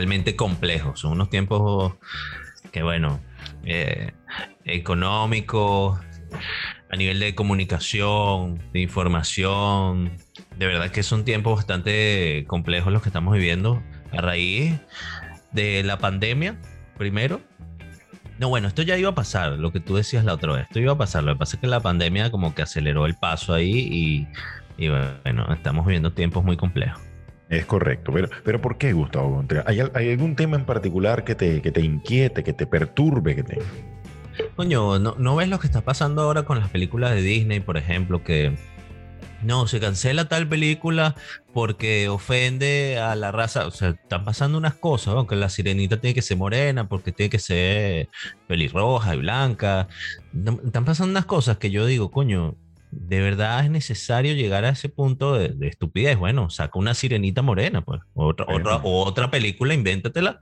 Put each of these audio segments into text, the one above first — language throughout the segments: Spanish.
realmente complejos. Son unos tiempos que, bueno, eh, económicos, a nivel de comunicación, de información, de verdad que son tiempos bastante complejos los que estamos viviendo a raíz de la pandemia, primero. No, bueno, esto ya iba a pasar, lo que tú decías la otra vez, esto iba a pasar, lo que pasa es que la pandemia como que aceleró el paso ahí y, bueno, estamos viviendo tiempos muy complejos. Es correcto, pero, pero ¿por qué, Gustavo ¿Hay, algún tema en particular que te, que te inquiete, que te perturbe? Que te... Coño, ¿no, ¿no ves lo que está pasando ahora con las películas de Disney, por ejemplo, que no, se cancela tal película porque ofende a la raza. O sea, están pasando unas cosas, aunque la sirenita tiene que ser morena, porque tiene que ser pelirroja y blanca. Están pasando unas cosas que yo digo, coño, de verdad es necesario llegar a ese punto de, estupidez. Bueno, saca una sirenita morena, pues. Otra, otra, otra película, invéntatela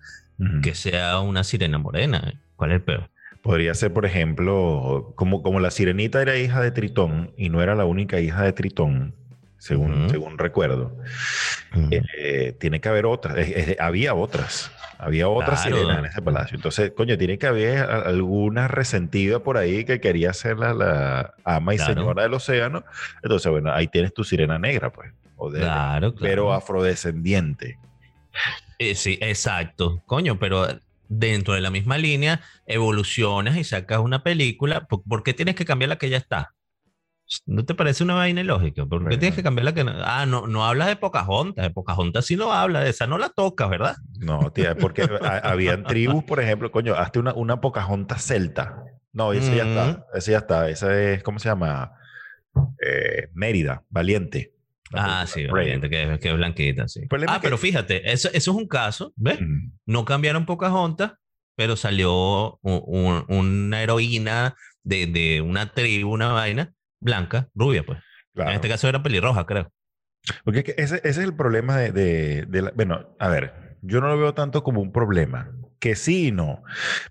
que sea una sirena morena. ¿Cuál es el peor? Podría ser, por ejemplo, como, como la sirenita era hija de Tritón y no era la única hija de Tritón, según, según recuerdo. Eh, tiene que haber otras. había otras. Había otras sirenas en ese palacio. Entonces, coño, tiene que haber alguna resentida por ahí que quería ser la, ama y señora del océano. Entonces, bueno, ahí tienes tu sirena negra, pues. claro, Pero afrodescendiente. Eh, sí, exacto. Coño, pero dentro de la misma línea, evolucionas y sacas una película, ¿por, qué tienes que cambiar la que ya está? ¿No te parece una vaina ilógica? ¿Por qué tienes que cambiar la que no? Ah, no, no hablas de Pocahontas. De Pocahontas sí no habla, de esa no la tocas, ¿verdad? No, tía, porque habían tribus, por ejemplo, coño, hazte una, una Pocahontas celta. No, ese ya está. Mm. Ese ya está. Ese es, ¿cómo se llama? Eh, Mérida, Valiente. Ah, sí, obviamente, que, que, es blanquita, sí. Ah, pero fíjate, eso, eso es un caso, ¿ves? No cambiaron Pocahontas, pero salió una heroína de, de, una tribu, una vaina, blanca, rubia, pues. En este caso era pelirroja, creo. Porque ese, ese es el problema de, de, de la, bueno, a ver, yo no lo veo tanto como un problema que sí y no.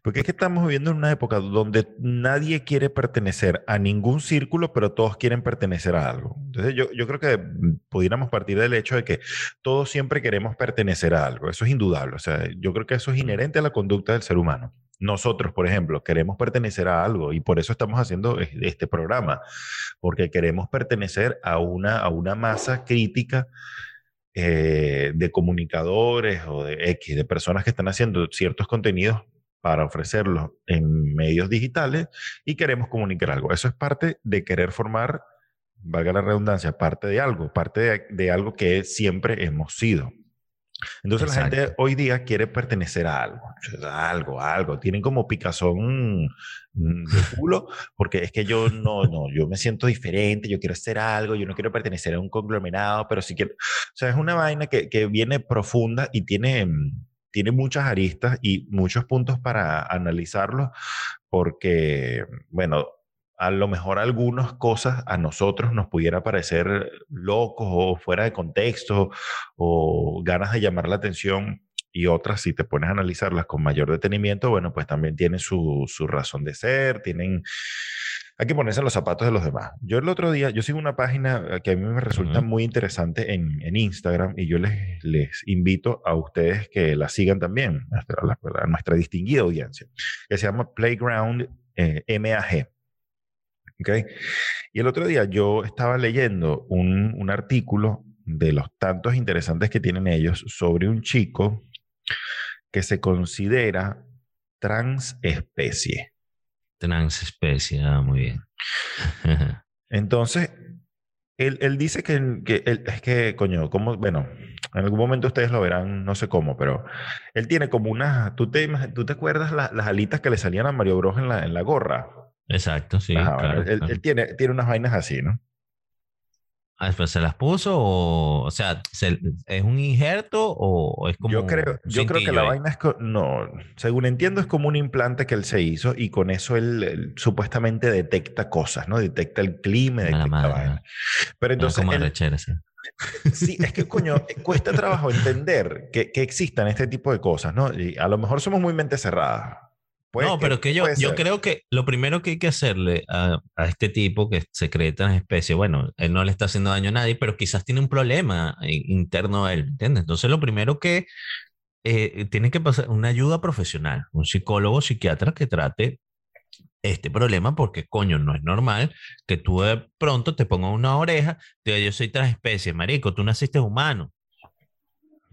Porque es que estamos viviendo en una época donde nadie quiere pertenecer a ningún círculo, pero todos quieren pertenecer a algo. Entonces yo, yo creo que pudiéramos partir del hecho de que todos siempre queremos pertenecer a algo. Eso es indudable. O sea, yo creo que eso es inherente a la conducta del ser humano. Nosotros, por ejemplo, queremos pertenecer a algo y por eso estamos haciendo este programa, porque queremos pertenecer a una, a una masa crítica eh, de comunicadores o de X, de personas que están haciendo ciertos contenidos para ofrecerlos en medios digitales y queremos comunicar algo. Eso es parte de querer formar, valga la redundancia, parte de algo, parte de algo que siempre hemos sido. Entonces la gente hoy día quiere pertenecer a algo, a algo, a algo. Tienen como picazón mm, de culo, porque es que yo no, no, yo me siento diferente, yo quiero hacer algo, yo no quiero pertenecer a un conglomerado, pero sí quiero. O sea, es una vaina que, que viene profunda y tiene, mm, tiene muchas aristas y muchos puntos para analizarlo, porque, bueno, a lo mejor algunas cosas a nosotros nos pudiera parecer locos o fuera de contexto o ganas de llamar la atención y otras, si te pones a analizarlas con mayor detenimiento, bueno, pues también tienen su, su razón de ser, tienen... Hay que ponerse en los zapatos de los demás. Yo el otro día, yo sigo una página que a mí me resulta muy interesante en, en, Instagram y yo les, les invito a ustedes que la sigan también, a, nuestra distinguida audiencia, que se llama Playground eh, MAG. ¿Okay? Y el otro día yo estaba leyendo un, un artículo de los tantos interesantes que tienen ellos sobre un chico que se considera transespecie. Transespecie, ah, muy bien. Entonces, él, él dice que, que él, es que, coño, como, bueno, en algún momento ustedes lo verán, no sé cómo, pero él tiene como unas, ¿tú te, tú te acuerdas las alitas que le salían a Mario Bros en la, en la gorra? Exacto, sí. él, tiene, tiene unas vainas así, ¿no? Ah, se las puso o, o sea, ¿es un injerto o es como Yo creo, yo creo que la vaina es no, según entiendo es como un implante que él se hizo y con eso él, supuestamente detecta cosas, ¿no? Detecta el clima, detecta la vaina. Pero entonces como él, Sí, es que coño, cuesta trabajo entender que, que existan este tipo de cosas, ¿no? Y a lo mejor somos muy mente no, pero que yo, yo creo que lo primero que hay que hacerle a, a este tipo que secreta en especie, bueno, él no le está haciendo daño a nadie, pero quizás tiene un problema interno a él, ¿entiendes? Entonces lo primero que eh, tiene que pasar una ayuda profesional, un psicólogo, psiquiatra que trate este problema porque, coño, no es normal que tú de pronto te pongas una oreja, te diga, yo soy transespecie, marico, tú naciste humano.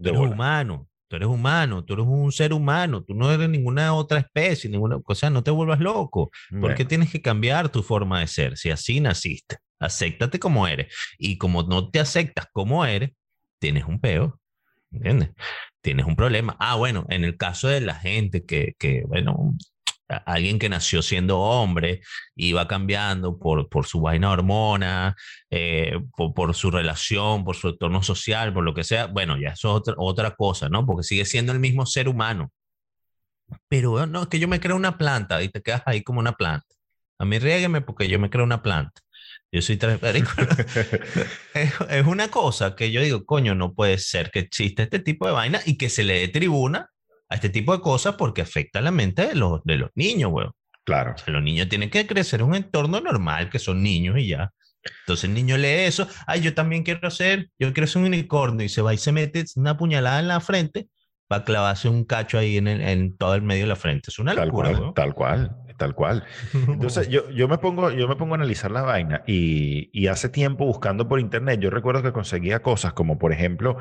Tú eres humano, tú eres humano, tú eres un ser humano, tú no eres ninguna otra especie, ninguna cosa, no te vuelvas loco. ¿Por qué tienes que cambiar tu forma de ser si así naciste? Acéptate como eres. Y como no te aceptas como eres, tienes un peo. ¿Entiendes? Tienes un problema. Ah, bueno, en el caso de la gente que, que bueno, alguien que nació siendo hombre y va cambiando por, por su vaina hormona, eh, por, su relación, por su entorno social, por lo que sea, bueno, ya eso es otra, otra cosa, ¿no? Porque sigue siendo el mismo ser humano. Pero no, es que yo me creo una planta y te quedas ahí como una planta. A mí riégueme porque yo me creo una planta. Yo soy es, es una cosa que yo digo, coño, no puede ser que exista este tipo de vaina y que se le dé tribuna a este tipo de cosas porque afecta la mente de los, de los niños, weón. Claro. los niños tienen que crecer en un entorno normal, que son niños y ya. Entonces el niño lee eso, ay, yo también quiero ser, yo quiero ser un unicornio y se va y se mete una puñalada en la frente para clavarse un cacho ahí en, en todo el medio de la frente. Es una locura. Tal cual, tal cual tal cual. Entonces yo, yo, me pongo, yo me pongo a analizar la vaina y, y, hace tiempo buscando por internet, yo recuerdo que conseguía cosas como por ejemplo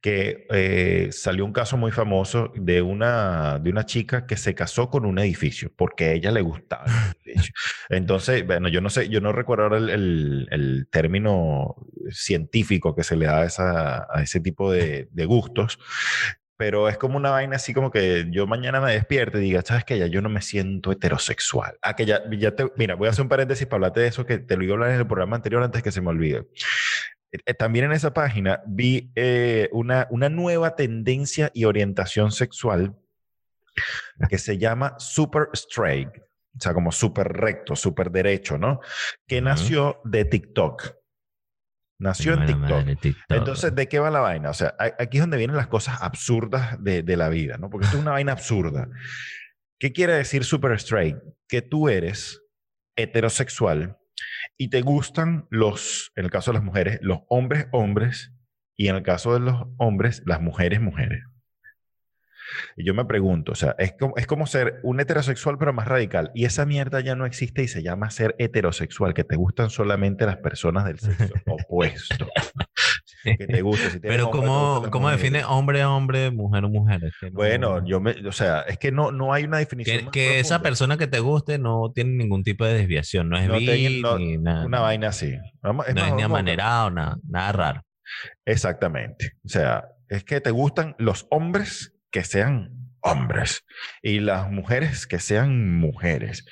que eh, salió un caso muy famoso de una, de una chica que se casó con un edificio porque a ella le gustaba el edificio. Entonces, bueno, yo no sé, yo no recuerdo ahora el, el, el término científico que se le da a, esa, a ese tipo de, de gustos, pero es como una vaina así como que yo mañana me despierto y diga, sabes que ya yo no me siento heterosexual. Ah, que ya, ya te, mira, voy a hacer un paréntesis para hablarte de eso que te lo iba a hablar en el programa anterior antes que se me olvide. Eh, también en esa página vi eh, una, una nueva tendencia y orientación sexual que se llama super straight, o sea, como súper recto, súper derecho, ¿no? Que nació de TikTok. Nació en TikTok. Entonces, ¿de qué va la vaina? O sea, aquí es donde vienen las cosas absurdas de, de la vida, ¿no? Porque esto es una vaina absurda. ¿Qué quiere decir super straight? Que tú eres heterosexual y te gustan los, en el caso de las mujeres, los hombres hombres y en el caso de los hombres, las mujeres mujeres. Y yo me pregunto, o sea, es como, es como ser un heterosexual pero más radical. Y esa mierda ya no existe y se llama ser heterosexual, que te gustan solamente las personas del sexo opuesto. que te guste. Si pero ¿cómo, ¿cómo define hombre a hombre, mujer a mujer? Bueno, yo me, o sea, es que no, no hay una definición. Que, esa persona que te guste no tiene ningún tipo de desviación, no es no ni nada. Una vaina así. no es ni amanerado, nada, nada raro. Exactamente. O sea, es que te gustan los hombres que sean hombres y las mujeres que sean mujeres.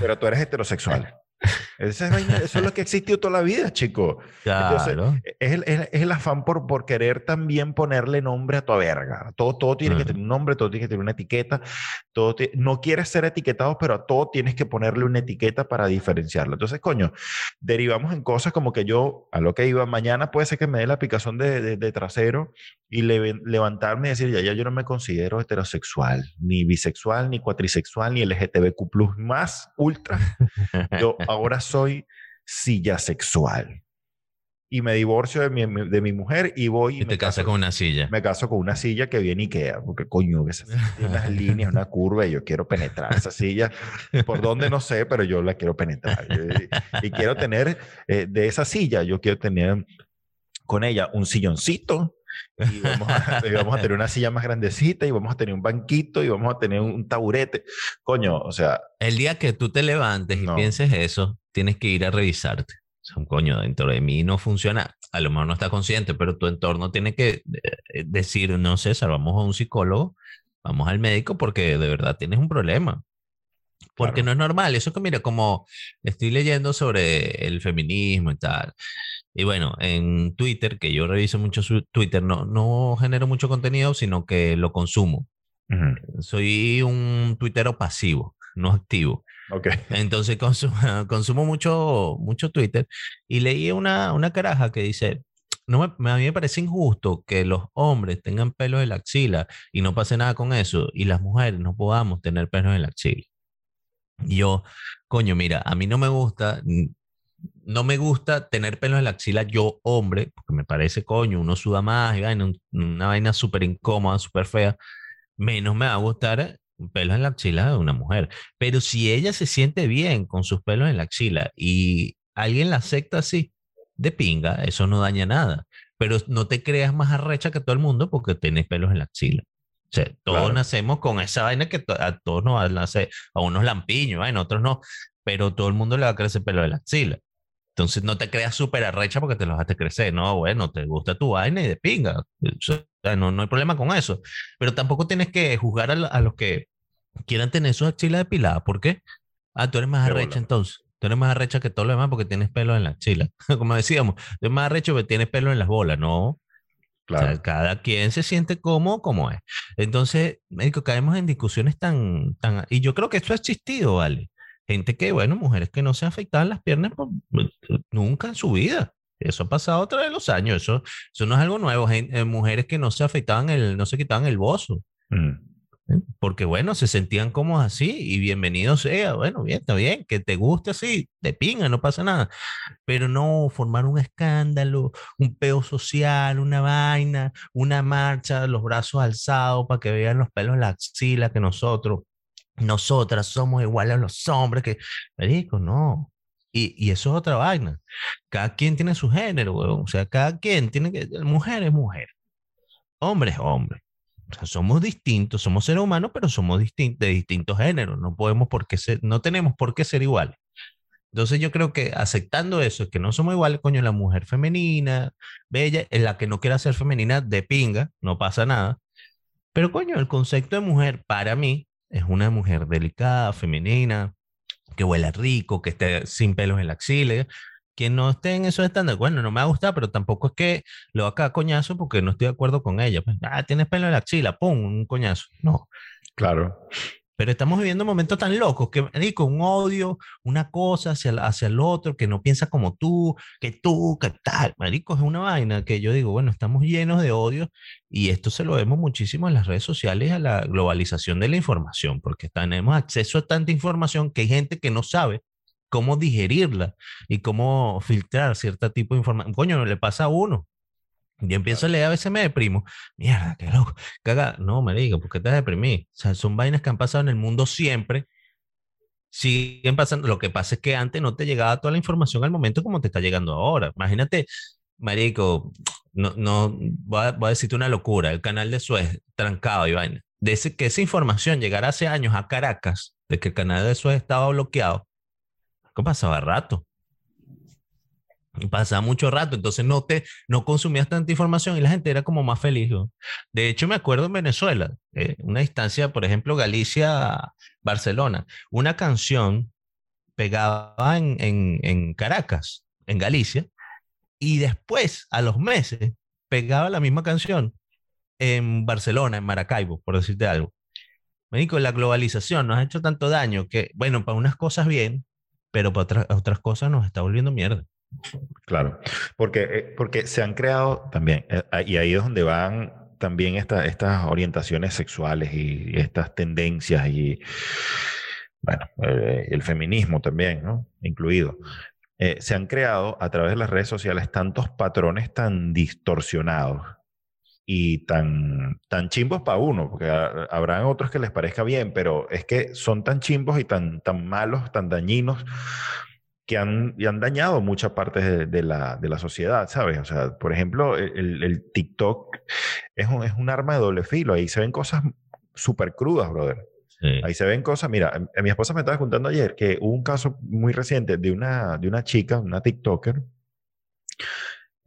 Pero tú eres heterosexual. Eso es, lo que ha existido toda la vida, chico. Claro. es, el, es, el, afán por, por querer también ponerle nombre a tu verga. Todo, todo tiene que tener un nombre, todo tiene que tener una etiqueta. Todo no quieres ser etiquetado, pero a todo tienes que ponerle una etiqueta para diferenciarlo. Entonces, coño, derivamos en cosas como que yo, a lo que iba mañana, puede ser que me dé la picazón de, de, trasero y levantarme y decir, ya, ya yo no me considero heterosexual, ni bisexual, ni cuatrisexual, ni LGTBQ, más ultra. Yo ahora soy silla sexual. Y me divorcio de mi, de mi mujer y voy... Y, te casas con una silla. Me caso con una silla que viene Ikea, porque coño, esa tiene unas líneas, una curva y yo quiero penetrar esa silla. Por dónde no sé, pero yo la quiero penetrar. Y, quiero tener eh, de esa silla, yo quiero tener con ella un silloncito y vamos, a, vamos, a, tener una silla más grandecita y vamos a tener un banquito y vamos a tener un, taburete. Coño, o sea... El día que tú te levantes y pienses eso, tienes que ir a revisarte. O sea, un coño, dentro de mí no funciona. A lo mejor no está consciente, pero tu entorno tiene que eh, decir, no sé, vamos a un psicólogo, vamos al médico porque de verdad tienes un problema. Porque no es normal. Eso que, mira, como estoy leyendo sobre el feminismo y tal, y bueno, en Twitter, que yo reviso mucho su Twitter, no, no genero mucho contenido, sino que lo consumo. Soy un tuitero pasivo, no activo. Okay. Entonces consumo, consumo, mucho, mucho Twitter y leí una, una caraja que dice, no me, a mí me parece injusto que los hombres tengan pelos en la axila y no pase nada con eso y las mujeres no podamos tener pelos en la axila. Yo, coño, mira, a mí no me gusta no me gusta tener pelos en la axila yo, hombre, porque me parece, coño, uno suda más y una vaina súper incómoda, súper fea, menos me va a gustar pelos en la axila de una mujer. Pero si ella se siente bien con sus pelos en la axila y alguien la acepta así, de pinga, eso no daña nada. Pero no te creas más arrecha que todo el mundo porque tienes pelos en la axila. O sea, todos nacemos con esa vaina que a todos nos nace, a unos lampiños, a otros no, pero todo el mundo le va a crecer pelo de la axila. Entonces no te creas súper arrecha porque te los hace crecer. No, bueno, te gusta tu vaina y de pinga. no, no hay problema con eso. Pero tampoco tienes que juzgar a, los que quieran tener sus axilas depiladas. ¿Por qué? Ah, tú eres más arrecha entonces. Tú eres más arrecha que todo lo demás porque tienes pelo en la axila. Como decíamos, tú eres más arrecho porque tienes pelo en las bolas. No. Claro. cada quien se siente cómodo como es. Entonces, médico, caemos en discusiones tan, tan... Y yo creo que esto ha existido, ¿vale? gente que, bueno, mujeres que no se afectaban las piernas nunca en su vida. Eso ha pasado a través de los años. Eso, eso no es algo nuevo. Eh, mujeres que no se afectaban el, no se quitaban el bozo. Mm. ¿Eh? Porque bueno, se sentían como así y bienvenido sea. Bueno, bien, está bien, que te guste así, de pinga, no pasa nada. Pero no formar un escándalo, un peo social, una vaina, una marcha, los brazos alzados para que vean los pelos en la axila que nosotros nosotras somos iguales a los hombres, que, digo no. Y, y, eso es otra vaina. Cada quien tiene su género, O sea, cada quien tiene que, mujer es mujer, hombre es hombre. O sea, somos distintos, somos seres humanos, pero somos distintos, de distintos géneros. No podemos por qué ser, no tenemos por qué ser iguales. Entonces yo creo que aceptando eso, que no somos iguales, coño, la mujer femenina, bella, en la que no quiera ser femenina, de pinga, no pasa nada. Pero coño, el concepto de mujer para mí es una mujer delicada, femenina, que huela rico, que esté sin pelos en la axila, que no esté en esos estándares. Bueno, no me ha gustado, pero tampoco es que lo haga coñazo porque no estoy de acuerdo con ella. Pues, ah, tienes pelo en la axila, pum, un coñazo. No. Claro. Pero estamos viviendo momentos tan locos que, digo, un odio, una cosa hacia, hacia el otro, que no piensa como tú, que tú, que tal. Marico, es una vaina que yo digo, bueno, estamos llenos de odio y esto se lo vemos muchísimo en las redes sociales a la globalización de la información, porque tenemos acceso a tanta información que hay gente que no sabe cómo digerirla y cómo filtrar cierto tipo de información. Coño, no le pasa a uno. Yo empiezo a leer, a veces me deprimo. Mierda, qué loco. Caga. No, me ¿por qué te deprimí? O sea, son vainas que han pasado en el mundo siempre. Siguen pasando. Lo que pasa es que antes no te llegaba toda la información al momento como te está llegando ahora. Imagínate, Marico, no, no, voy a, voy a decirte una locura. El canal de Suez trancado y vaina. De ese, que esa información llegara hace años a Caracas, de que el canal de Suez estaba bloqueado, ¿qué pasaba rato? pasaba mucho rato, entonces no te no consumías tanta información y la gente era como más feliz. De hecho, me acuerdo en Venezuela, eh, una distancia, por ejemplo, Galicia-Barcelona, una canción pegaba en, en, en, Caracas, en Galicia, y después, a los meses, pegaba la misma canción en Barcelona, en Maracaibo, por decirte algo. Médico, la globalización nos ha hecho tanto daño que, bueno, para unas cosas bien, pero para otras, otras cosas nos está volviendo mierda. Claro, porque, eh, porque se han creado también, eh, ah, y ahí es donde van también estas orientaciones sexuales y, estas tendencias y, bueno, eh, el feminismo también, ¿no? Incluido. se han creado a través de las redes sociales tantos patrones tan distorsionados y tan, tan chimbos para uno, porque habrán otros que les parezca bien, pero es que son tan chimbos y tan, tan malos, tan dañinos que han, y han dañado muchas partes de, la, de, la, sociedad, ¿sabes? O sea, por ejemplo, el, el TikTok es un, es un, arma de doble filo. Ahí se ven cosas súper crudas, brother. Ahí se ven cosas. Mira, em, mi esposa me estaba contando ayer que hubo un caso muy reciente de una, de una chica, una TikToker.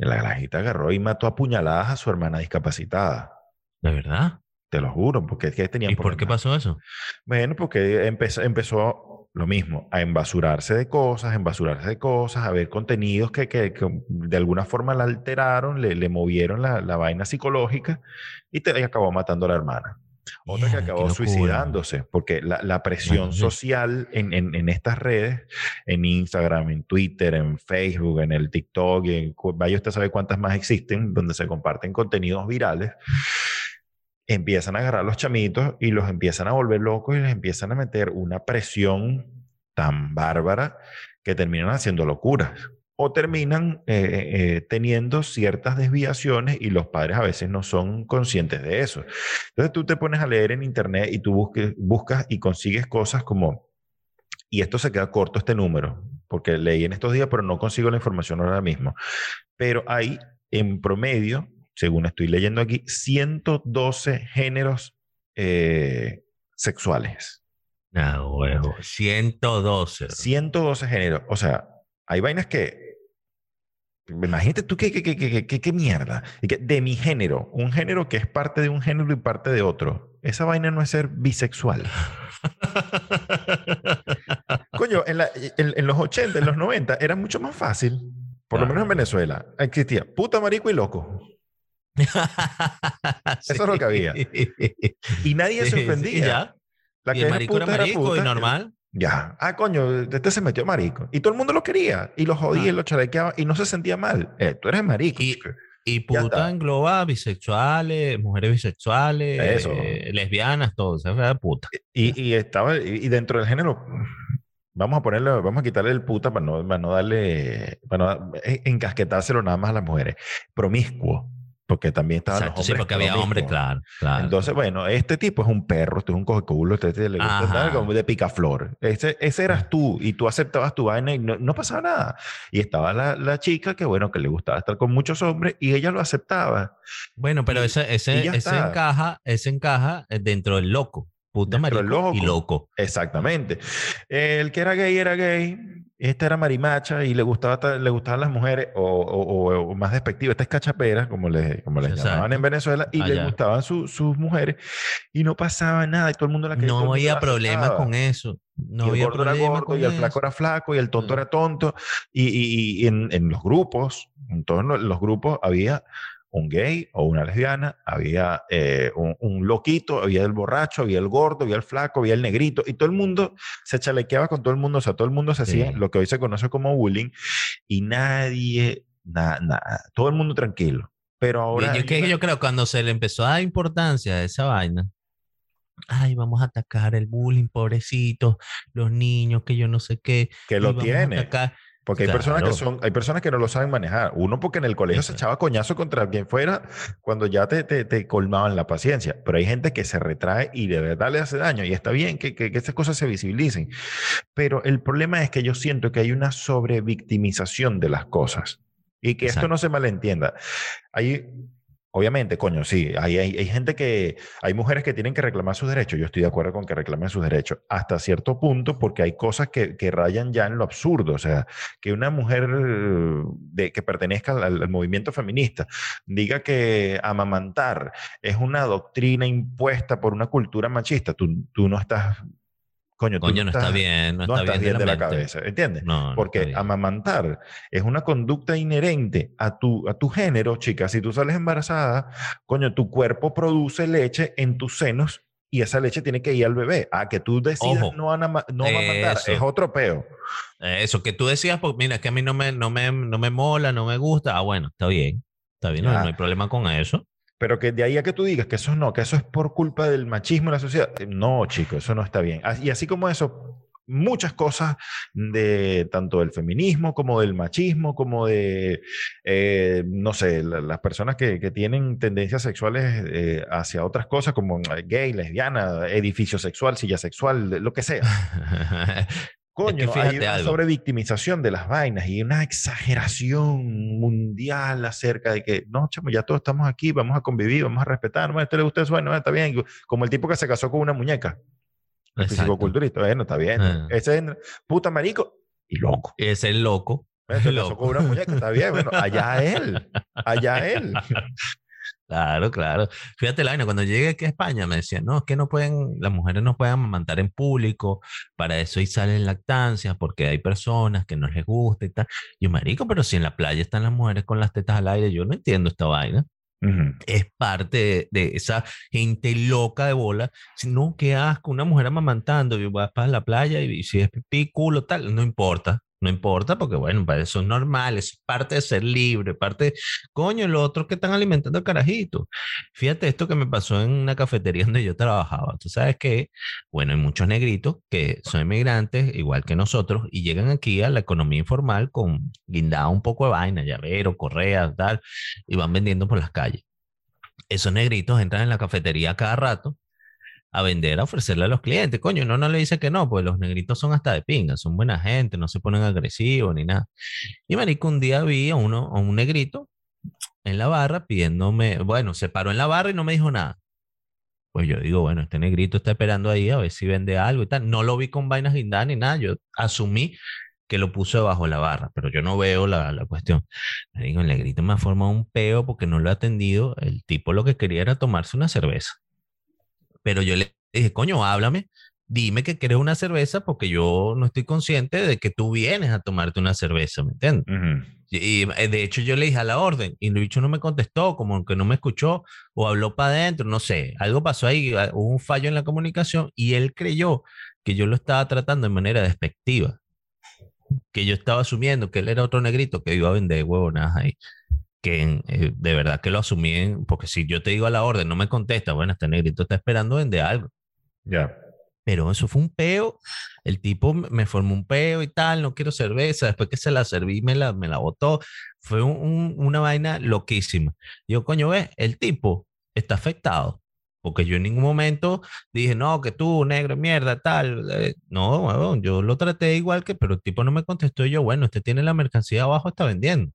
La grajita agarró y mató a puñaladas a su hermana discapacitada. ¿De verdad? Te lo juro, porque es que tenía ¿Y por qué pasó eso? Bueno, porque empezó, empezó lo mismo, a enbasurarse de cosas, a enbasurarse de cosas, a ver contenidos que, que, de alguna forma la alteraron, le, le movieron la, la, vaina psicológica y, te, acabó matando a la hermana. Otra que acabó suicidándose, porque la, la presión social en, en, en, estas redes, en Instagram, en Twitter, en Facebook, en el TikTok, y en, vaya usted sabe cuántas más existen, donde se comparten contenidos virales, empiezan a agarrar a los chamitos y los empiezan a volver locos y les empiezan a meter una presión tan bárbara que terminan haciendo locuras o terminan eh, eh, teniendo ciertas desviaciones y los padres a veces no son conscientes de eso. Entonces tú te pones a leer en internet y tú busques, buscas y consigues cosas como, y esto se queda corto este número, porque leí en estos días, pero no consigo la información ahora mismo, pero hay en promedio, según estoy leyendo aquí, 112 géneros eh, sexuales. No, huevo. 112. 112 géneros. O sea, hay vainas que Imagínate tú qué, qué, qué, qué, qué mierda. Que de mi género, un género que es parte de un género y parte de otro. Esa vaina no es ser bisexual. Coño, en, la, en, en, los 80, en los 90, era mucho más fácil. Por lo menos en Venezuela. Existía puta, marico y loco. Eso es lo que había. Y nadie se ofendía. Sí, ya. La y el marico era marico y normal. Ya. Ah, coño, este se metió marico. Y todo el mundo lo quería. Y lo jodía y Ah. lo chalequeaba y no se sentía mal. Eh, tú eres marico. Y, y puta engloba bisexuales, mujeres bisexuales, Eso. eh, lesbianas, todo. O sea, puta. Y, y estaba, y, dentro del género, vamos a ponerle, vamos a quitarle el puta para no, para no darle, para no en- encasquetárselo nada más a las mujeres. Promiscuo. Porque también estaban Exacto, los sí, hombres porque había hombres, claro, claro. Entonces, bueno, este tipo es un perro, este es un cogeculo, este, este le gusta estar como de picaflor. Ese, ese eras tú y tú aceptabas tu vaina y no, no pasaba nada. Y estaba la, la chica que, bueno, que le gustaba estar con muchos hombres y ella lo aceptaba. Bueno, pero Y- ese, ese, ese encaja, ese encaja eh, dentro del loco. Puta marico y loco. loco. Exactamente. El que era gay era gay, este era marimacha y le, gustaba, ta- le gustaban las mujeres, o, o- o- o más despectivo, esta es cachapera, como le, como les llamaban en Venezuela, y le Allá. gustaban su- sus mujeres, y no pasaba nada, y todo el mundo la quería. el No había problema con eso. No y el había gordo era problema gordo, con y el flaco eso. era flaco, y el tonto Mm. era tonto, y, y- y en, en los grupos, en todos los grupos había un gay o una lesbiana, había eh, un, un loquito, había el borracho, había el gordo, había el flaco, había el negrito, y todo el mundo se chalequeaba con todo el mundo, o sea, todo el mundo se hacía Sí. lo que hoy se conoce como bullying, y nadie, nada, nada, todo el mundo tranquilo. Pero ahora... yo, que yo creo cuando se le empezó a dar importancia a esa vaina. Ay, vamos a atacar el bullying, pobrecitos, los niños, que yo no sé qué. que lo tiene. atacar. Porque hay personas que Claro. son, hay personas que no lo saben manejar. Uno porque en el colegio se echaba coñazo contra quien fuera cuando ya te, te, te colmaban la paciencia. Pero hay gente que se retrae y de verdad le hace daño. Y está bien que, que, que estas cosas se visibilicen. Pero el problema es que yo siento que hay una sobrevictimización de las cosas. Y que esto no se malentienda. Hay, obviamente, coño, sí, hay, hay, hay gente que, hay mujeres que tienen que reclamar sus derechos. Yo estoy de acuerdo con que reclamen sus derechos hasta cierto punto porque hay cosas que, que rayan ya en lo absurdo. O sea, que una mujer de, que pertenezca al, al movimiento feminista diga que amamantar es una doctrina impuesta por una cultura machista, tú, tú no estás... Coño, tú Coño, no está bien, no, no está bien, de la, mente. cabeza, ¿entiendes? No, Porque bien. amamantar es una conducta inherente a tu, a tu género, chica. Si tú sales embarazada, coño, tu cuerpo produce leche en tus senos y esa leche tiene que ir al bebé. A que tú decidas Ojo. no, no amamantar Eso. es otro peo. Eso que tú decías, pues mira, es que a mí no me, no me, no me mola, no me gusta. Ah, bueno, está bien. Está bien, no, no hay problema con eso. Pero que de ahí a que tú digas que eso no, que eso es por culpa del machismo de la sociedad. eh, No, chico, eso no está bien. Y así como eso, muchas cosas de tanto del feminismo como del machismo, como de, eh, no sé, la- las personas que, que tienen tendencias sexuales eh, hacia otras cosas como eh, gay, lesbiana, edificio sexual, silla sexual, lo que sea. Coño, hay una sobrevictimización de las vainas y una exageración mundial acerca de que, no, chamo, ya todos estamos aquí, vamos a convivir, vamos a respetar, bueno, a este le gusta eso, bueno, está bien. Como el tipo que se casó con una muñeca, el fisicoculturista, bueno, está bien. Ah. Ese es puta marico y loco. Es el loco. Se casó con una muñeca, está bien, bueno, allá él, allá él. Claro, claro. Fíjate la vaina, cuando llegué aquí a España me decían, no, es que no pueden, las mujeres no pueden amamantar en público, para eso y salen lactancias, porque hay personas que no les gusta y tal. Yo, marico, pero si en la playa están las mujeres con las tetas al aire, yo no entiendo esta vaina. Es parte de, de esa gente loca de bola. Si no, qué asco, una mujer amamantando, y vas para la playa y, si es pipí, culo, tal, no importa. No importa, porque bueno, para eso es normal, es parte de ser libre, parte, coño, lo otro que están alimentando el carajito. Fíjate esto que me pasó en una cafetería donde yo trabajaba. Tú sabes que, bueno, hay muchos negritos que son inmigrantes, igual que nosotros, y llegan aquí a la economía informal con guindado un poco de vaina, llavero, correas, tal, y van vendiendo por las calles. Esos negritos entran en la cafetería cada rato a vender, a ofrecerle a los clientes. Coño, no, no le dice que no, pues los negritos son hasta de pinga, son buena gente, no se ponen agresivos ni nada. Y marico, un día vi a uno, a un negrito en la barra pidiéndome, bueno, se paró en la barra y no me dijo nada. Pues yo digo, bueno, este negrito está esperando ahí a ver si vende algo y tal. No lo vi con vainas guindadas ni nada, yo asumí que lo puso debajo de la barra, pero yo no veo la, la cuestión. Me digo, el negrito me ha formado un peo porque no lo ha atendido. El tipo lo que quería era tomarse una cerveza. Pero yo le dije, coño, háblame, dime que quieres una cerveza porque yo no estoy consciente de que tú vienes a tomarte una cerveza, ¿me entiendes? Y eh, de hecho yo le dije a la orden y el bicho no me contestó, como que no me escuchó o habló para adentro, no sé, algo pasó ahí, ah, hubo un fallo en la comunicación y él creyó que yo lo estaba tratando de manera despectiva, que yo estaba asumiendo que él era otro negrito que iba a vender huevonas ahí que eh, de verdad que lo asumí, porque si yo te digo a la orden, no me contesta, bueno, este negrito está esperando vender algo. Ya. Pero eso fue un peo, el tipo me formó un peo y tal, no quiero cerveza, después que se la serví me la, me la botó, fue una vaina loquísima. Yo, coño, ves, el tipo está afectado, porque yo en ningún momento dije, no, que tú, negro, mierda, tal. Eh, no, yo lo traté igual que, pero el tipo no me contestó y yo, bueno, usted tiene la mercancía abajo, está vendiendo.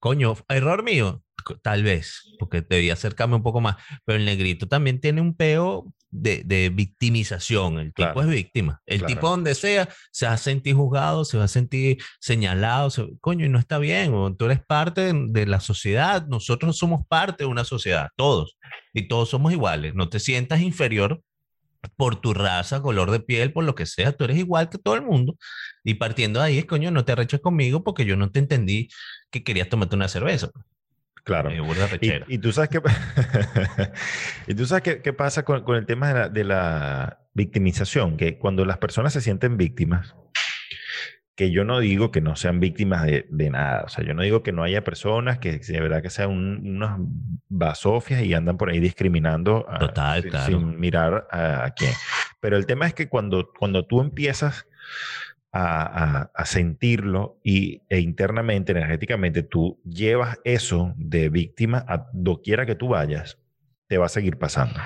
Coño, error mío, tal vez, porque debía acercarme un poco más, pero el negrito también tiene un peo de, de victimización, el tipo es víctima, el tipo donde sea se va a sentir juzgado, se va a sentir señalado, coño, y no está bien, tú eres parte de, la sociedad, nosotros somos parte de una sociedad, todos, y todos somos iguales, no te sientas inferior por tu raza, color de piel, por lo que sea, tú eres igual que todo el mundo. Y partiendo de ahí, es coño, no te arreches conmigo porque yo no te entendí que querías tomarte una cerveza. Pues. Claro. y, y, tú sabes qué, y tú sabes qué, qué pasa con, con, el tema de la, de la victimización, que cuando las personas se sienten víctimas, que yo no digo que no sean víctimas de, de, nada. O sea, yo no digo que no haya personas que de verdad que sean unas basofias y andan por ahí discriminando Total, sin, claro. sin, mirar a, a, quién. Pero el tema es que cuando, cuando tú empiezas a, a, a sentirlo y, e internamente, energéticamente, tú llevas eso de víctima a doquiera que tú vayas, te va a seguir pasando.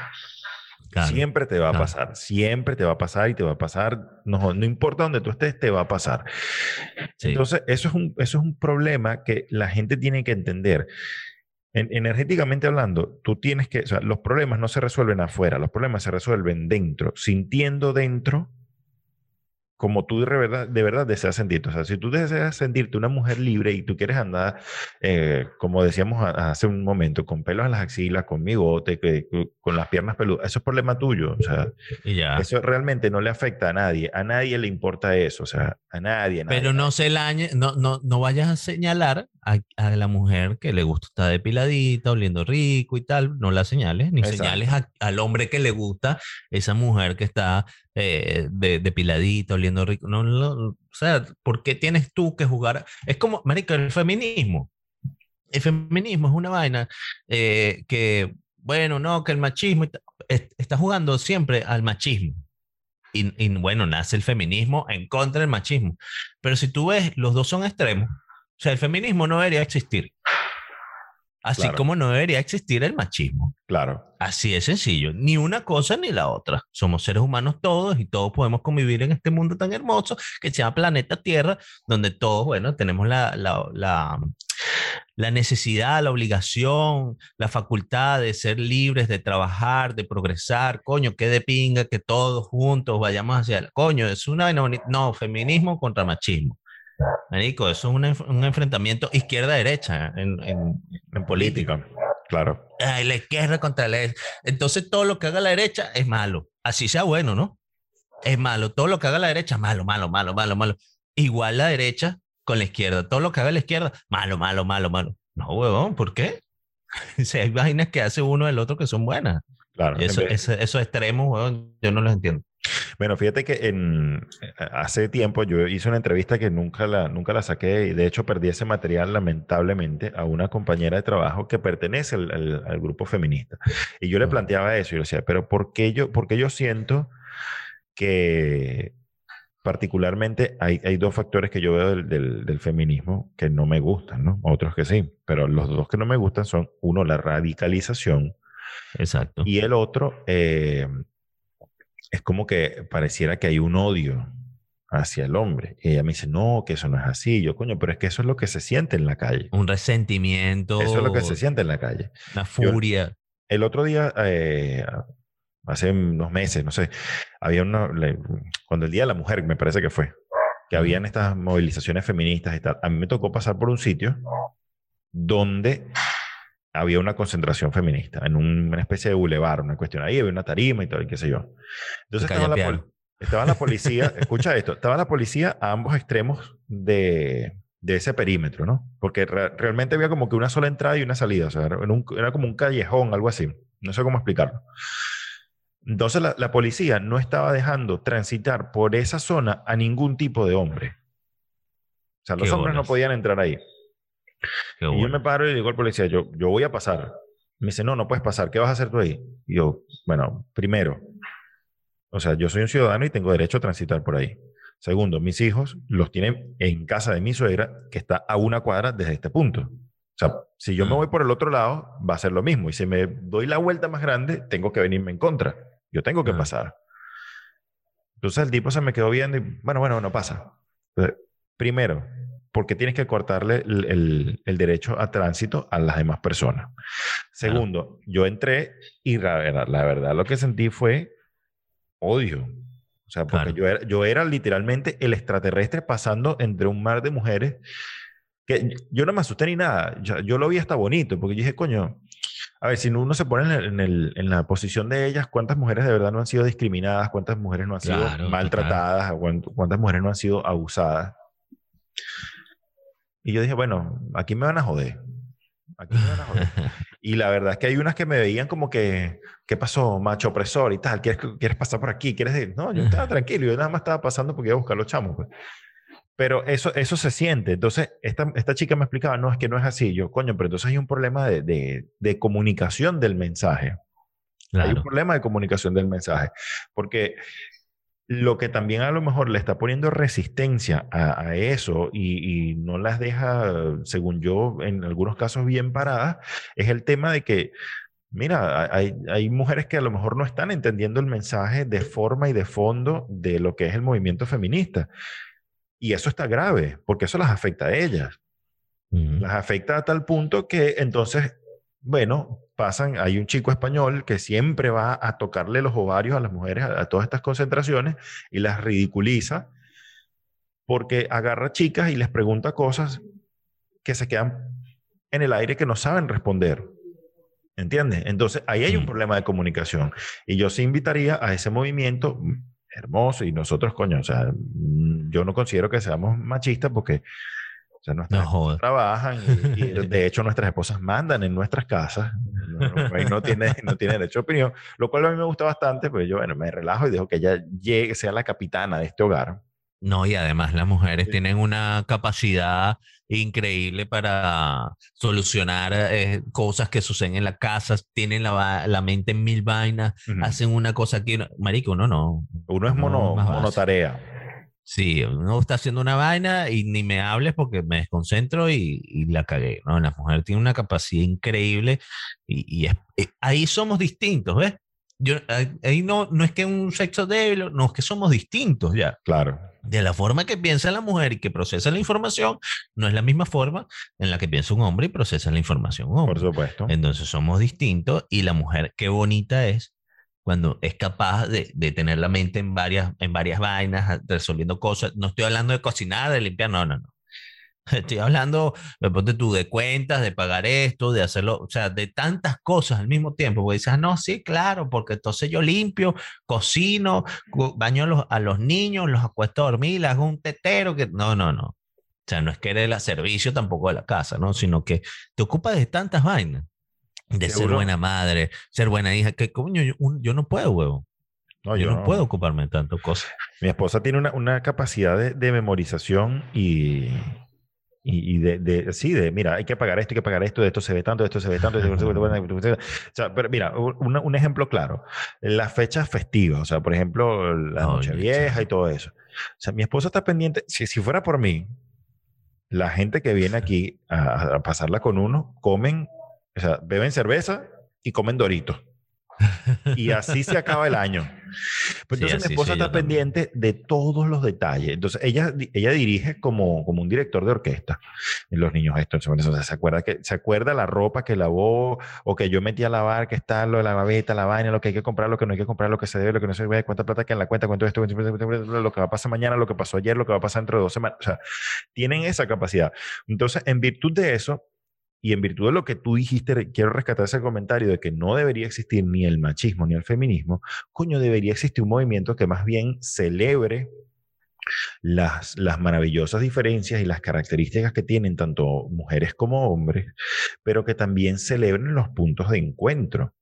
Claro, siempre te va claro. a pasar, siempre te va a pasar y te va a pasar, no, no importa donde tú estés, te va a pasar. Sí. Entonces, eso es, un, eso es un problema que la gente tiene que entender. En, energéticamente hablando, tú tienes que, o sea, los problemas no se resuelven afuera, los problemas se resuelven dentro, sintiendo dentro como tú de verdad, de verdad deseas sentirte. O sea, si tú deseas sentirte una mujer libre y tú quieres andar, eh, como decíamos hace un momento, con pelos en las axilas, con bigote, que, con las piernas peludas, eso es problema tuyo. O sea, eso realmente no le afecta a nadie. A nadie le importa eso. O sea, a nadie. A nadie Pero no se la, no, no, no vayas a señalar a, a, la mujer que le gusta estar depiladita, oliendo rico y tal. No la señales, ni Exacto. señales a, al hombre que le gusta esa mujer que está eh, de, depiladita, oliendo rico. No, no, o sea, ¿por qué tienes tú que jugar? Es como, marico, el feminismo. El feminismo es una vaina eh, que, bueno, no, que el machismo está jugando siempre al machismo. Y, y, bueno, nace el feminismo en contra del machismo. Pero si tú ves, los dos son extremos. O sea, el feminismo no debería existir. Así claro. como no debería existir el machismo. Claro. Así es sencillo. Ni una cosa ni la otra. Somos seres humanos todos y todos podemos convivir en este mundo tan hermoso que se llama planeta Tierra, donde todos, bueno, tenemos la, la, la, la necesidad, la obligación, la facultad de ser libres, de trabajar, de progresar. Coño, qué de pinga que todos juntos vayamos hacia el coño. Es una. No, feminismo contra machismo. Marico, eso es un, un enfrentamiento izquierda-derecha en, en, en, política. Claro. Ay, la izquierda contra la derecha. Entonces, todo lo que haga la derecha es malo. Así sea bueno, ¿no? Es malo. Todo lo que haga la derecha, malo, malo, malo, malo, malo. Igual la derecha con la izquierda. Todo lo que haga la izquierda, malo, malo, malo, malo. No, huevón, ¿por qué? si hay vainas que hace uno del otro que son buenas. Claro. Eso, eso, esos extremos, huevón, yo no los entiendo. Bueno, fíjate que en, hace tiempo yo hice una entrevista que nunca la, nunca la saqué y de hecho perdí ese material lamentablemente a una compañera de trabajo que pertenece al, al, grupo feminista. Y yo le planteaba eso y yo decía, pero ¿por qué yo, por qué yo siento que particularmente hay, hay, dos factores que yo veo del, del, del, feminismo que no me gustan, ¿no? Otros que sí, pero los dos que no me gustan son, uno, la radicalización. Exacto. Y el otro, eh, es como que pareciera que hay un odio hacia el hombre. Y ella me dice, no, que eso no es así. Yo, coño, pero es que eso es lo que se siente en la calle. Un resentimiento. Eso es lo que se siente en la calle. Una furia. el otro día, eh, hace unos meses, no sé, había una, cuando el Día de la Mujer, me parece que fue, que habían estas movilizaciones feministas y tal, a mí me tocó pasar por un sitio donde había una concentración feminista, en una especie de bulevar, una cuestión ahí, había una tarima y todo, y qué sé yo. Entonces estaba la, estaba la, policía, escucha esto, estaba la policía a ambos extremos de, de ese perímetro, ¿no? Porque realmente había como que una sola entrada y una salida, o sea, era, era como un callejón, algo así, no sé cómo explicarlo. Entonces la, la, policía no estaba dejando transitar por esa zona a ningún tipo de hombre. O sea, los hombres no podían entrar ahí. Y yo me paro y digo al policía, yo, yo voy a pasar. Me dice, no, no puedes pasar. ¿Qué vas a hacer tú ahí? Y yo, bueno, primero, o sea, yo soy un ciudadano y tengo derecho a transitar por ahí. Segundo, mis hijos los tienen en casa de mi suegra, que está a una cuadra desde este punto. O sea, si yo me mm. voy por el otro lado, va a ser lo mismo. Y si me doy la vuelta más grande, tengo que venirme en contra. Yo tengo que pasar. Entonces el tipo se me quedó viendo y, bueno, bueno, no pasa. primero, porque tienes que cortarle el, el, derecho a tránsito a las demás personas. Segundo, yo entré y la, la, verdad lo que sentí fue odio. O sea, porque yo, era, yo era literalmente el extraterrestre pasando entre un mar de mujeres que yo no me asusté ni nada. Yo, yo lo vi hasta bonito, porque yo dije, coño, a ver, si uno se pone en, el, en, la posición de ellas, ¿cuántas mujeres de verdad no han sido discriminadas? ¿Cuántas mujeres no han sido maltratadas? ¿Cuántas mujeres no han sido abusadas? Y yo dije, bueno, aquí me van a joder. Aquí me van a joder. y la verdad es que hay unas que me veían como que, ¿qué pasó? Macho opresor y tal. ¿Quieres, quieres pasar por aquí? ¿Quieres ir? No, yo estaba tranquilo. Yo nada más estaba pasando porque iba a buscar los chamos. Pues. Pero eso, eso se siente. Entonces, esta, esta chica me explicaba, no, es que no es así. Yo, coño, pero entonces hay un problema de, de, de comunicación del mensaje. Hay un problema de comunicación del mensaje. Porque lo que también a lo mejor le está poniendo resistencia a, a eso y, y, no las deja, según yo, en algunos casos bien paradas, es el tema de que, mira, hay, hay mujeres que a lo mejor no están entendiendo el mensaje de forma y de fondo de lo que es el movimiento feminista. Y eso está grave, porque eso las afecta a ellas. Las afecta a tal punto que entonces, bueno, pasan, hay un chico español que siempre va a tocarle los ovarios a las mujeres a, todas estas concentraciones y las ridiculiza porque agarra chicas y les pregunta cosas que se quedan en el aire que no saben responder. ¿Entiendes? Entonces, ahí hay un problema de comunicación. Y yo sí invitaría a ese movimiento hermoso y nosotros, coño, o sea, yo no considero que seamos machistas porque o sea, nuestras esposas trabajan y, de hecho nuestras esposas mandan en nuestras casas. No, no, tiene, no tiene derecho a opinión, lo cual a mí me gusta bastante, pues yo, bueno, me relajo y dejo que ella llegue, sea la capitana de este hogar. No, y además las mujeres tienen una capacidad increíble para solucionar eh, cosas que suceden en la casa, tienen la, la mente en mil vainas, hacen una cosa aquí, marico, uno no. Uno es mono, monotarea. Sí, uno está haciendo una vaina y ni me hables porque me desconcentro y, y la cagué, ¿no? La mujer tiene una capacidad increíble y, y eh, ahí somos distintos, ¿ves? Yo, ahí no, no es que un sexo débil, no es que somos distintos ya. Claro de la forma que piensa la mujer y que procesa la información, no es la misma forma en la que piensa un hombre y procesa la información un hombre. Por supuesto. Entonces somos distintos y la mujer, qué bonita es cuando es capaz de, de, tener la mente en varias, en varias vainas, resolviendo cosas. No estoy hablando de cocinar, de limpiar, no, no, no. Estoy hablando, ponte tú, de cuentas, de pagar esto, de hacerlo, o sea, de tantas cosas al mismo tiempo. Porque dices, ah, no, sí, claro, porque entonces yo limpio, cocino, baño a los, a los niños, los acuesto a dormir, les hago un tetero, que no, no, no. O sea, no es que eres el servicio tampoco de la casa, ¿no? Sino que te ocupas de tantas vainas. De ser buena madre, ser buena hija, que coño, yo, yo no puedo, huevo. No, yo, no, puedo ocuparme de tantas cosas. Mi esposa tiene una, una capacidad de, de, memorización y, y, de, de, sí, de, mira, hay que pagar esto, hay que pagar esto, de esto se ve tanto, de esto se ve tanto. De esto se ve, o sea, pero mira, un, un, ejemplo claro, las fechas festivas, o sea, por ejemplo, la oh, noche vieja y todo eso. O sea, mi esposa está pendiente, si, si fuera por mí, la gente que viene aquí a, a pasarla con uno, comen, o sea, beben cerveza y comen doritos. Y así se acaba el año. Pues entonces mi esposa está pendiente de todos los detalles. Entonces ella, ella dirige como, como un director de orquesta en los niños esto. Entonces, se acuerda que se acuerda la ropa que lavó o que yo metí a lavar, que está lo de la gaveta, la vaina, lo que hay que comprar, lo que no hay que comprar, lo que se debe, lo que no se debe, cuánta plata que en la cuenta, cuánto esto, lo que va a pasar mañana, lo que pasó ayer, lo que va a pasar dentro de dos semanas. O sea, tienen esa capacidad. Entonces, en virtud de eso, y en virtud de lo que tú dijiste, quiero rescatar ese comentario de que no debería existir ni el machismo ni el feminismo, coño, debería existir un movimiento que más bien celebre las, las maravillosas diferencias y las características que tienen tanto mujeres como hombres, pero que también celebren los puntos de encuentro.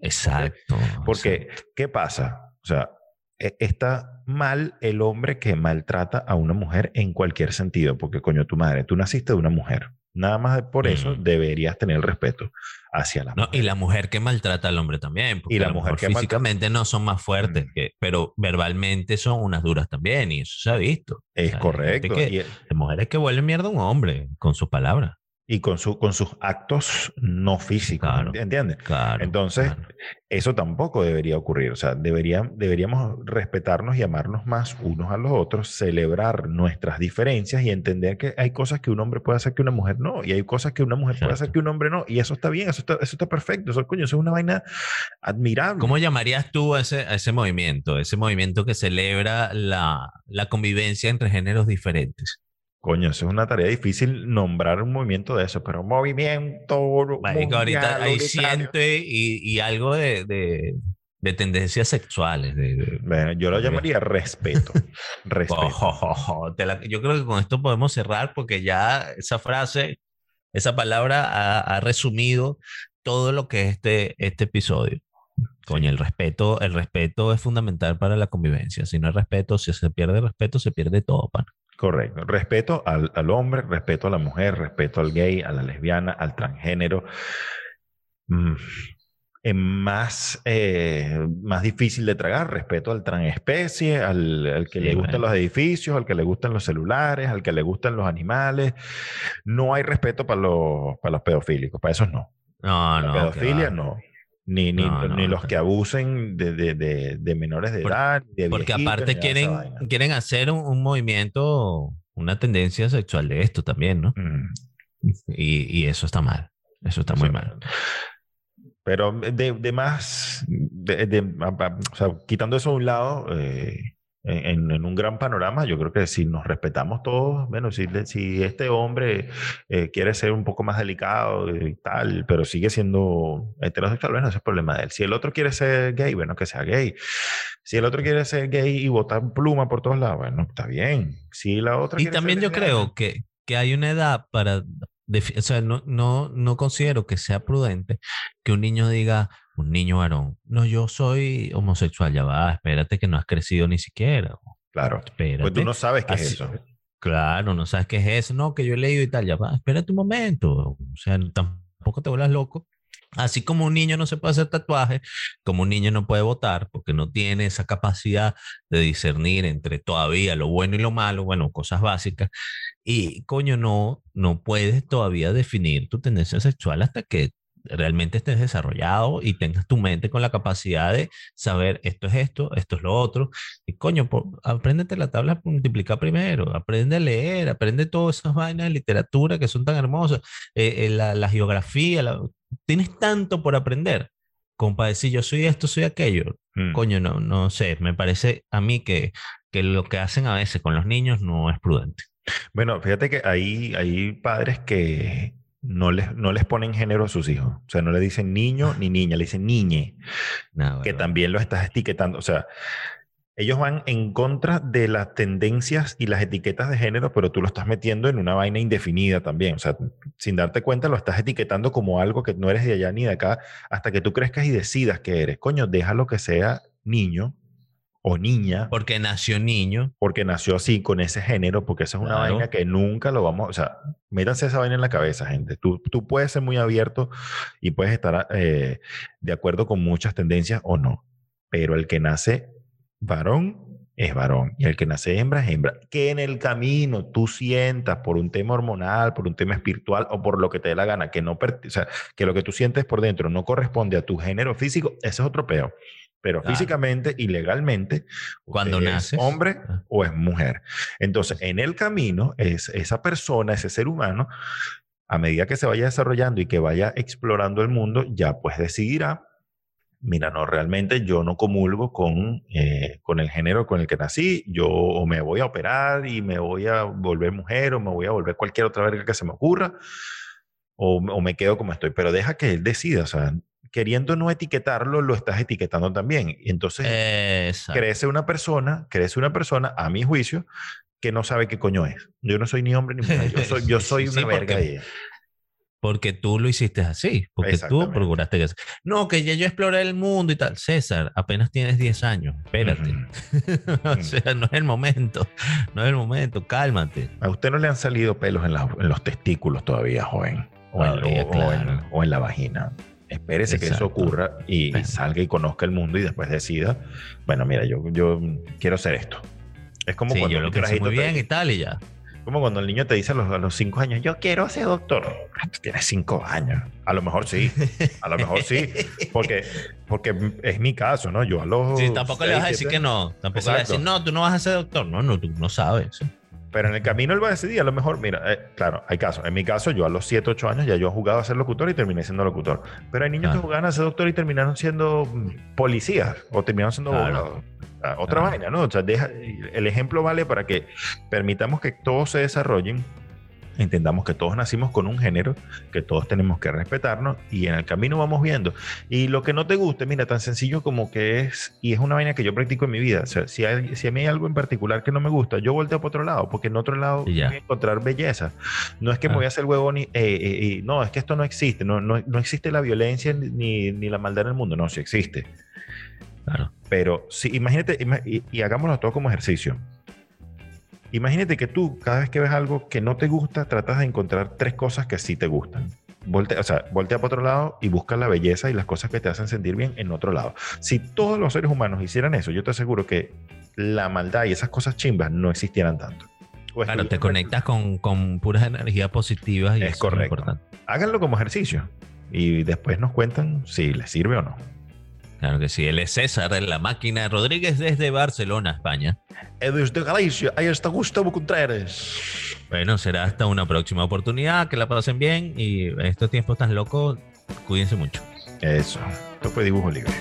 Exacto. Porque, ¿qué pasa? O sea, e, está mal el hombre que maltrata a una mujer en cualquier sentido, porque coño, tu madre, tú naciste de una mujer. Nada más por eso deberías tener el respeto hacia la mujer. Y la mujer que maltrata al hombre también. y la mujer que físicamente no son más fuertes, que, pero verbalmente son unas duras también, y eso se ha visto. Es correcto. hay mujeres que vuelven mierda a un hombre con sus palabras y con, su, con sus actos no físicos, ¿entiendes? Claro, Entonces, eso tampoco debería ocurrir. O sea, debería, deberíamos respetarnos y amarnos más unos a los otros, celebrar nuestras diferencias y entender que hay cosas que un hombre puede hacer que una mujer no, y hay cosas que una mujer puede hacer que un hombre no, y eso está bien, eso está, eso está perfecto. Eso, coño, eso es una vaina admirable. ¿Cómo llamarías tú a ese, a ese movimiento? Ese movimiento que celebra la, la convivencia entre géneros diferentes. Coño, eso es una tarea difícil nombrar un movimiento de eso, pero movimiento. Marico, ahorita hay siente y, y, algo de, de, de tendencias sexuales. De, bueno, yo lo llamaría respeto. respeto. yo creo que con esto podemos cerrar porque ya esa frase, esa palabra ha, ha resumido todo lo que es este, este episodio. Coño, el respeto, el respeto es fundamental para la convivencia. Si no hay respeto, si se pierde respeto, se pierde todo, pan. Correcto. Respeto al, al, hombre, respeto a la mujer, respeto al gay, a la lesbiana, al transgénero. Mm, es más, eh, más difícil de tragar, respeto al transespecie, al, al que le gustan los edificios, al que le gustan los celulares, al que le gustan los animales. No hay respeto para los, para los pedofílicos, para esos no. No, la no. Pedofilia no. Ni, ni, ni los que abusen de, de, de, menores de edad. porque aparte quieren, quieren hacer un, un, movimiento, una tendencia sexual de esto también, ¿no? Mm. Y, y, eso está mal. Eso está muy mal. Pero de, de más, de, o sea, quitando eso a un lado, eh, en, un gran panorama, yo creo que si nos respetamos todos, bueno, si, si este hombre eh, quiere ser un poco más delicado y tal, pero sigue siendo heterosexual, bueno, ese es el problema de él. Si el otro quiere ser gay, bueno, que sea gay. Si el otro quiere ser gay y botar pluma por todos lados, bueno, está bien. Si la otra... Y también yo creo que, que hay una edad para o sea, no, no, no considero que sea prudente que un niño diga, un niño varón, no, yo soy homosexual, ya va, espérate que no has crecido ni siquiera. Claro, espérate. pues tú no sabes qué es eso. Claro, no sabes qué es eso, no, que yo he leído y tal, ya va, espérate un momento, o sea, tampoco te vuelvas loco. Así como un niño no se puede hacer tatuaje, como un niño no puede votar porque no tiene esa capacidad de discernir entre todavía lo bueno y lo malo, bueno, cosas básicas. Y coño, no, no puedes todavía definir tu tendencia sexual hasta que realmente estés desarrollado y tengas tu mente con la capacidad de saber esto es esto, esto es lo otro. Y coño, apréndete la tabla multiplicar primero, aprende a leer, aprende todas esas vainas de literatura que son tan hermosas, eh, eh, la, la, geografía, tienes tanto por aprender. Como para decir yo soy esto, soy aquello. Mm. Coño, no, no sé, me parece a mí que, que lo que hacen a veces con los niños no es prudente. Bueno, fíjate que hay, hay padres que, no les, no les ponen género a sus hijos. O sea, no le dicen niño ni niña, le dicen niñe. que también lo estás etiquetando. O sea, ellos van en contra de las tendencias y las etiquetas de género, pero tú lo estás metiendo en una vaina indefinida también. O sea, sin darte cuenta, lo estás etiquetando como algo que no eres de allá ni de acá hasta que tú crezcas y decidas que eres. Coño, déjalo que sea niño o niña. Porque nació niño. Porque nació así, con ese género, porque esa es una Claro. vaina que nunca lo vamos, o sea, métanse esa vaina en la cabeza, gente. Tú, tú puedes ser muy abierto y puedes estar eh, de acuerdo con muchas tendencias o no, pero el que nace varón es varón y el que nace hembra es hembra. Que en el camino tú sientas por un tema hormonal, por un tema espiritual o por lo que te dé la gana, que no, o sea, que lo que tú sientes por dentro no corresponde a tu género físico, ese es otro peo. Pero Claro. físicamente y legalmente, Cuando es hombre Ah. o es mujer. Entonces, en el camino, es, esa persona, ese ser humano, a medida que se vaya desarrollando y que vaya explorando el mundo, ya pues decidirá, mira, no, realmente yo no comulgo con, eh, con el género con el que nací, yo o me voy a operar y me voy a volver mujer o me voy a volver cualquier otra verga que se me ocurra, o, o me quedo como estoy, pero deja que él decida, o sea, queriendo no etiquetarlo, lo estás etiquetando también. Y entonces Exacto. crece una persona, crece una persona, a mi juicio, que no sabe qué coño es. Yo no soy ni hombre ni mujer, yo soy, yo Sí, soy sí, una sí, verga porque- ella. Porque tú lo hiciste así. Porque tú procuraste que... No, que ya yo exploré el mundo y tal. César, apenas tienes 10 años. Espérate. O sea, no es el momento. No es el momento. Cálmate. A usted no le han salido pelos en, la- en los testículos todavía, joven. O, en, o en la vagina. Espérese que eso Exacto. ocurra y, salga y conozca el mundo y después decida, bueno, mira, yo, yo quiero hacer esto. Es como Sí, cuando yo lo te- y tal y ya. Como cuando el niño te dice a los, a los cinco años, yo quiero ser doctor. Ah, Tienes cinco años. A lo mejor sí. A lo mejor sí. Porque, porque es mi caso, ¿no? Yo a los. Sí, tampoco le vas a decir siete- que no. Tampoco le vas a decir, Exacto. no, tú no vas a ser doctor. No, no, tú no sabes. Pero en el camino él va a decidir. A lo mejor, mira, eh, claro, hay casos. En mi caso, yo a los 7, 8 años ya yo jugaba a ser locutor y terminé siendo locutor. Pero hay niños que jugaban a ser doctor y terminaron siendo mm, policías o terminaron siendo Claro. abogados. Otra vaina, ¿no? O sea, deja, el ejemplo vale para que permitamos que todos se desarrollen. Entendamos que todos nacimos con un género, que todos tenemos que respetarnos y en el camino vamos viendo. Y lo que no te guste, mira, tan sencillo como que es, y es una vaina que yo practico en mi vida. O sea, si, hay- si a mí hay algo en particular que no me gusta, yo volteo para otro lado, porque en otro lado voy a encontrar belleza. No es que me Ah. voy a hacer huevón y, eh, eh, no, es que esto no existe. No, no, no existe la violencia ni, ni la maldad en el mundo. No, sí existe. Claro. Pero sí, imagínate, ima- y, y hagámoslo todo como ejercicio. Imagínate que tú, cada vez que ves algo que no te gusta, tratas de encontrar tres cosas que sí te gustan. Voltea, o sea, voltea para otro lado y busca la belleza y las cosas que te hacen sentir bien en otro lado. Si todos los seres humanos hicieran eso, yo te aseguro que la maldad y esas cosas chimbas no existieran tanto. Claro, te conectas con, con puras energías positivas y Es eso correcto. lo importante. Háganlo como ejercicio y después nos cuentan si les sirve o no. Claro que sí. Él es César de la máquina Rodríguez desde Barcelona, España. Desde Galicia, ahí está Gustavo Contreras. Bueno, será hasta una próxima oportunidad. Que la pasen bien y en estos tiempos tan locos, cuídense mucho. Eso. Esto fue. Dibujo libre.